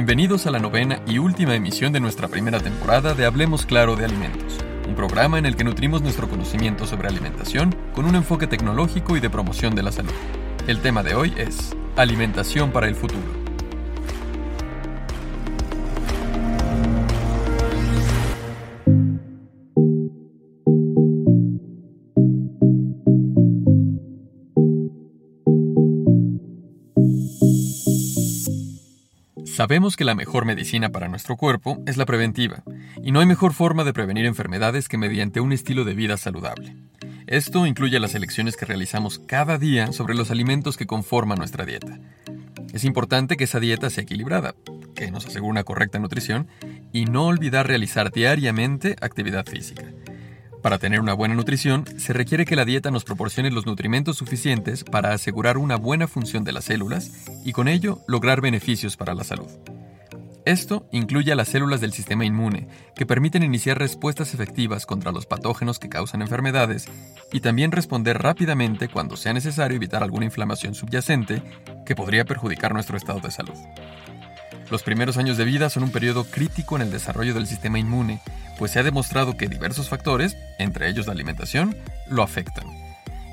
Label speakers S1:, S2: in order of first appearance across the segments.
S1: Bienvenidos a la novena y última emisión de nuestra primera temporada de Hablemos Claro de Alimentos, un programa en el que nutrimos nuestro conocimiento sobre alimentación con un enfoque tecnológico y de promoción de la salud. El tema de hoy es Alimentación para el futuro. Sabemos que la mejor medicina para nuestro cuerpo es la preventiva, y no hay mejor forma de prevenir enfermedades que mediante un estilo de vida saludable. Esto incluye las elecciones que realizamos cada día sobre los alimentos que conforman nuestra dieta. Es importante que esa dieta sea equilibrada, que nos asegure una correcta nutrición, y no olvidar realizar diariamente actividad física. Para tener una buena nutrición, se requiere que la dieta nos proporcione los nutrimentos suficientes para asegurar una buena función de las células y con ello lograr beneficios para la salud. Esto incluye a las células del sistema inmune, que permiten iniciar respuestas efectivas contra los patógenos que causan enfermedades y también responder rápidamente cuando sea necesario evitar alguna inflamación subyacente que podría perjudicar nuestro estado de salud. Los primeros años de vida son un periodo crítico en el desarrollo del sistema inmune, pues se ha demostrado que diversos factores, entre ellos la alimentación, lo afectan.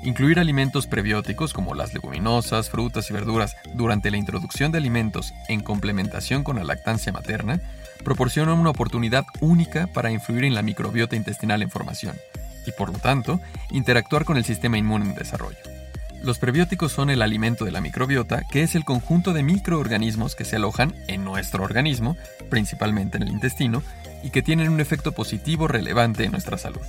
S1: Incluir alimentos prebióticos como las leguminosas, frutas y verduras durante la introducción de alimentos en complementación con la lactancia materna proporciona una oportunidad única para influir en la microbiota intestinal en formación y por lo tanto interactuar con el sistema inmune en desarrollo. Los prebióticos son el alimento de la microbiota, que es el conjunto de microorganismos que se alojan en nuestro organismo, principalmente en el intestino, y que tienen un efecto positivo relevante en nuestra salud.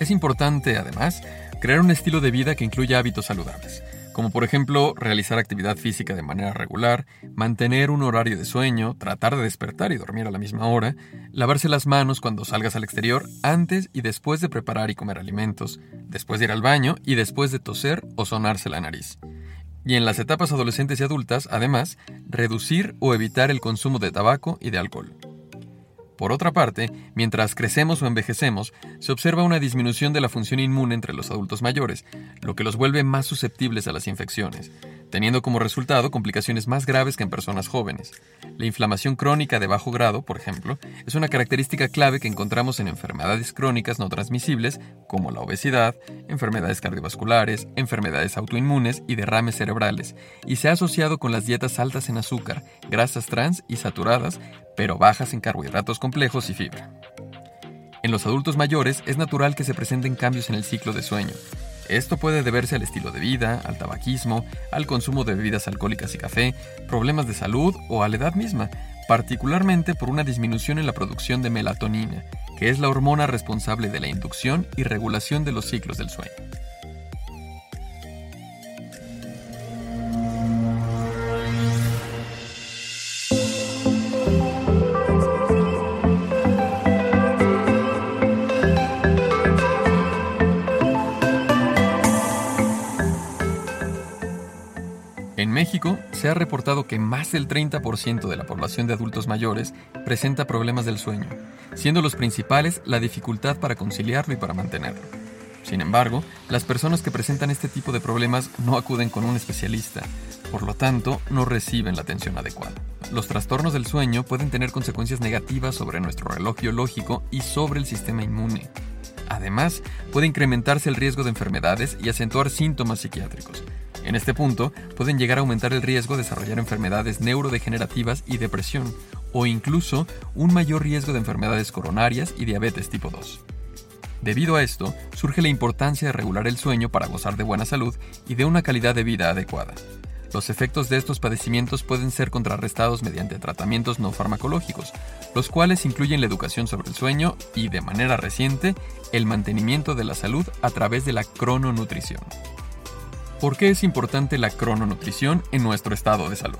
S1: Es importante, además, crear un estilo de vida que incluya hábitos saludables como por ejemplo realizar actividad física de manera regular, mantener un horario de sueño, tratar de despertar y dormir a la misma hora, lavarse las manos cuando salgas al exterior, antes y después de preparar y comer alimentos, después de ir al baño y después de toser o sonarse la nariz. Y en las etapas adolescentes y adultas, además, reducir o evitar el consumo de tabaco y de alcohol. Por otra parte, mientras crecemos o envejecemos, se observa una disminución de la función inmune entre los adultos mayores, lo que los vuelve más susceptibles a las infecciones, teniendo como resultado complicaciones más graves que en personas jóvenes. La inflamación crónica de bajo grado, por ejemplo, es una característica clave que encontramos en enfermedades crónicas no transmisibles como la obesidad, enfermedades cardiovasculares, enfermedades autoinmunes y derrames cerebrales, y se ha asociado con las dietas altas en azúcar, grasas trans y saturadas, pero bajas en carbohidratos complejos y fibra. En los adultos mayores es natural que se presenten cambios en el ciclo de sueño. Esto puede deberse al estilo de vida, al tabaquismo, al consumo de bebidas alcohólicas y café, problemas de salud o a la edad misma, particularmente por una disminución en la producción de melatonina, que es la hormona responsable de la inducción y regulación de los ciclos del sueño. México se ha reportado que más del 30% de la población de adultos mayores presenta problemas del sueño, siendo los principales la dificultad para conciliarlo y para mantenerlo. Sin embargo, las personas que presentan este tipo de problemas no acuden con un especialista, por lo tanto, no reciben la atención adecuada. Los trastornos del sueño pueden tener consecuencias negativas sobre nuestro reloj biológico y sobre el sistema inmune. Además, puede incrementarse el riesgo de enfermedades y acentuar síntomas psiquiátricos, en este punto, pueden llegar a aumentar el riesgo de desarrollar enfermedades neurodegenerativas y depresión, o incluso un mayor riesgo de enfermedades coronarias y diabetes tipo 2. Debido a esto, surge la importancia de regular el sueño para gozar de buena salud y de una calidad de vida adecuada. Los efectos de estos padecimientos pueden ser contrarrestados mediante tratamientos no farmacológicos, los cuales incluyen la educación sobre el sueño y, de manera reciente, el mantenimiento de la salud a través de la crononutrición. ¿Por qué es importante la crononutrición en nuestro estado de salud?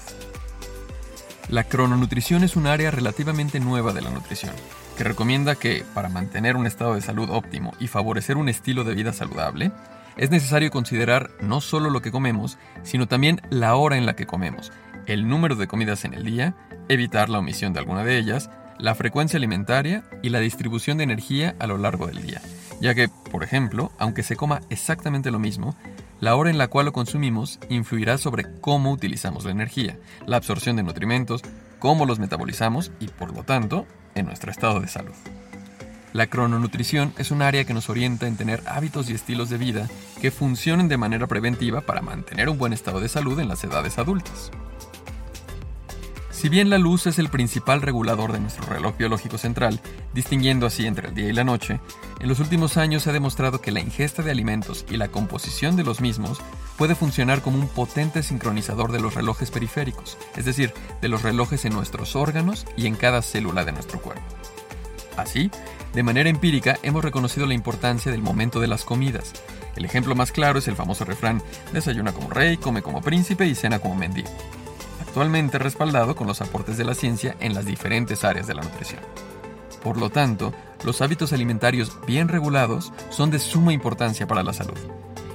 S1: La crononutrición es un área relativamente nueva de la nutrición, que recomienda que, para mantener un estado de salud óptimo y favorecer un estilo de vida saludable, es necesario considerar no solo lo que comemos, sino también la hora en la que comemos, el número de comidas en el día, evitar la omisión de alguna de ellas, la frecuencia alimentaria y la distribución de energía a lo largo del día, ya que, por ejemplo, aunque se coma exactamente lo mismo, la hora en la cual lo consumimos influirá sobre cómo utilizamos la energía, la absorción de nutrimentos, cómo los metabolizamos y por lo tanto en nuestro estado de salud. La crononutrición es un área que nos orienta en tener hábitos y estilos de vida que funcionen de manera preventiva para mantener un buen estado de salud en las edades adultas. Si bien la luz es el principal regulador de nuestro reloj biológico central, distinguiendo así entre el día y la noche, en los últimos años se ha demostrado que la ingesta de alimentos y la composición de los mismos puede funcionar como un potente sincronizador de los relojes periféricos, es decir, de los relojes en nuestros órganos y en cada célula de nuestro cuerpo. Así, de manera empírica hemos reconocido la importancia del momento de las comidas. El ejemplo más claro es el famoso refrán, desayuna como rey, come como príncipe y cena como mendigo actualmente respaldado con los aportes de la ciencia en las diferentes áreas de la nutrición. Por lo tanto, los hábitos alimentarios bien regulados son de suma importancia para la salud.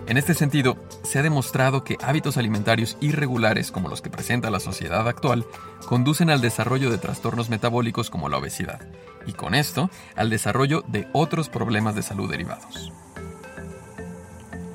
S1: En este sentido, se ha demostrado que hábitos alimentarios irregulares como los que presenta la sociedad actual conducen al desarrollo de trastornos metabólicos como la obesidad, y con esto al desarrollo de otros problemas de salud derivados.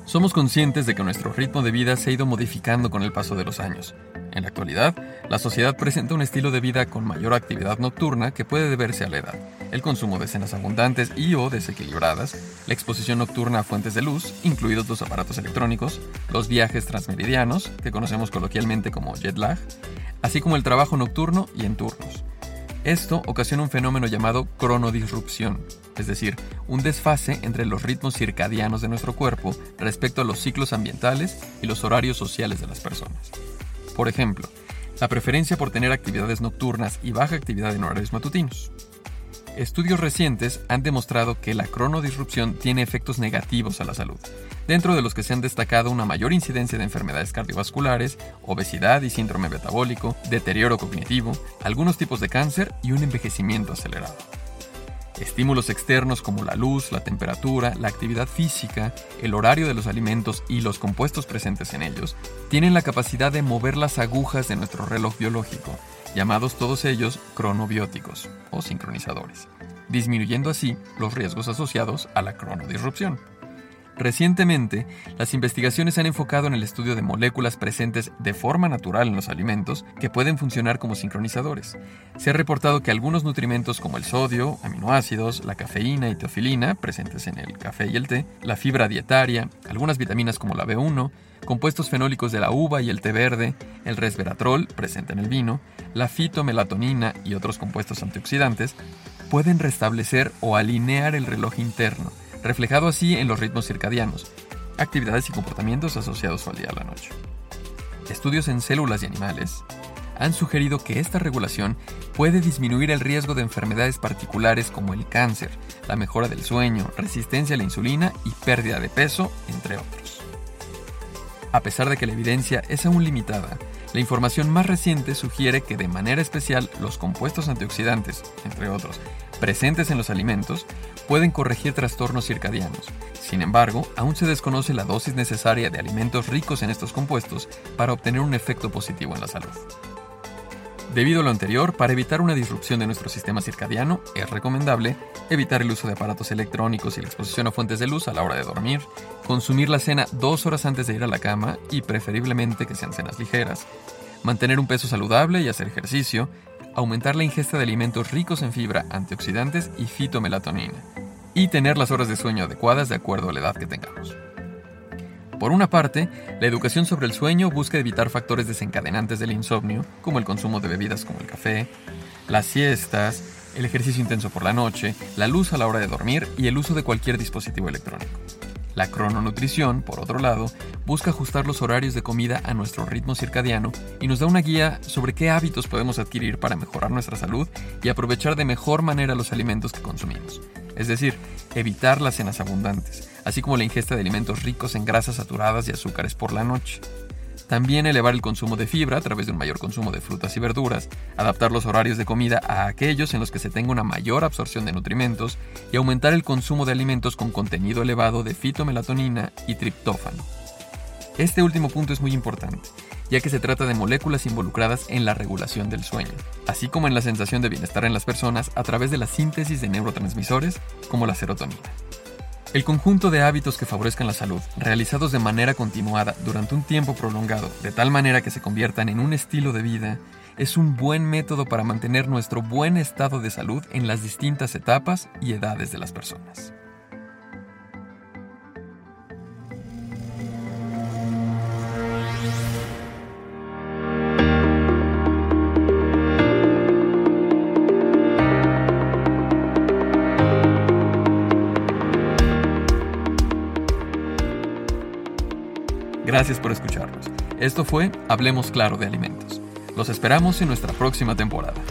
S1: Somos conscientes de que nuestro ritmo de vida se ha ido modificando con el paso de los años, en la actualidad, la sociedad presenta un estilo de vida con mayor actividad nocturna que puede deberse a la edad, el consumo de cenas abundantes y o desequilibradas, la exposición nocturna a fuentes de luz, incluidos los aparatos electrónicos, los viajes transmeridianos, que conocemos coloquialmente como jet lag, así como el trabajo nocturno y en turnos. Esto ocasiona un fenómeno llamado cronodisrupción, es decir, un desfase entre los ritmos circadianos de nuestro cuerpo respecto a los ciclos ambientales y los horarios sociales de las personas. Por ejemplo, la preferencia por tener actividades nocturnas y baja actividad en horarios matutinos. Estudios recientes han demostrado que la cronodisrupción tiene efectos negativos a la salud, dentro de los que se han destacado una mayor incidencia de enfermedades cardiovasculares, obesidad y síndrome metabólico, deterioro cognitivo, algunos tipos de cáncer y un envejecimiento acelerado. Estímulos externos como la luz, la temperatura, la actividad física, el horario de los alimentos y los compuestos presentes en ellos tienen la capacidad de mover las agujas de nuestro reloj biológico, llamados todos ellos cronobióticos o sincronizadores, disminuyendo así los riesgos asociados a la cronodisrupción. Recientemente, las investigaciones se han enfocado en el estudio de moléculas presentes de forma natural en los alimentos que pueden funcionar como sincronizadores. Se ha reportado que algunos nutrimentos como el sodio, aminoácidos, la cafeína y teofilina, presentes en el café y el té, la fibra dietaria, algunas vitaminas como la B1, compuestos fenólicos de la uva y el té verde, el resveratrol, presente en el vino, la fitomelatonina y otros compuestos antioxidantes, pueden restablecer o alinear el reloj interno reflejado así en los ritmos circadianos, actividades y comportamientos asociados al día a la noche. Estudios en células y animales han sugerido que esta regulación puede disminuir el riesgo de enfermedades particulares como el cáncer, la mejora del sueño, resistencia a la insulina y pérdida de peso, entre otros. A pesar de que la evidencia es aún limitada, la información más reciente sugiere que de manera especial los compuestos antioxidantes, entre otros, presentes en los alimentos, pueden corregir trastornos circadianos. Sin embargo, aún se desconoce la dosis necesaria de alimentos ricos en estos compuestos para obtener un efecto positivo en la salud. Debido a lo anterior, para evitar una disrupción de nuestro sistema circadiano, es recomendable evitar el uso de aparatos electrónicos y la exposición a fuentes de luz a la hora de dormir, consumir la cena dos horas antes de ir a la cama y preferiblemente que sean cenas ligeras, mantener un peso saludable y hacer ejercicio, aumentar la ingesta de alimentos ricos en fibra, antioxidantes y fitomelatonina, y tener las horas de sueño adecuadas de acuerdo a la edad que tengamos. Por una parte, la educación sobre el sueño busca evitar factores desencadenantes del insomnio, como el consumo de bebidas como el café, las siestas, el ejercicio intenso por la noche, la luz a la hora de dormir y el uso de cualquier dispositivo electrónico. La crononutrición, por otro lado, busca ajustar los horarios de comida a nuestro ritmo circadiano y nos da una guía sobre qué hábitos podemos adquirir para mejorar nuestra salud y aprovechar de mejor manera los alimentos que consumimos. Es decir, evitar las cenas abundantes, así como la ingesta de alimentos ricos en grasas saturadas y azúcares por la noche. También elevar el consumo de fibra a través de un mayor consumo de frutas y verduras, adaptar los horarios de comida a aquellos en los que se tenga una mayor absorción de nutrimentos y aumentar el consumo de alimentos con contenido elevado de fitomelatonina y triptófano. Este último punto es muy importante, ya que se trata de moléculas involucradas en la regulación del sueño, así como en la sensación de bienestar en las personas a través de la síntesis de neurotransmisores como la serotonina. El conjunto de hábitos que favorezcan la salud, realizados de manera continuada durante un tiempo prolongado, de tal manera que se conviertan en un estilo de vida, es un buen método para mantener nuestro buen estado de salud en las distintas etapas y edades de las personas. Gracias por escucharnos. Esto fue Hablemos Claro de Alimentos. Los esperamos en nuestra próxima temporada.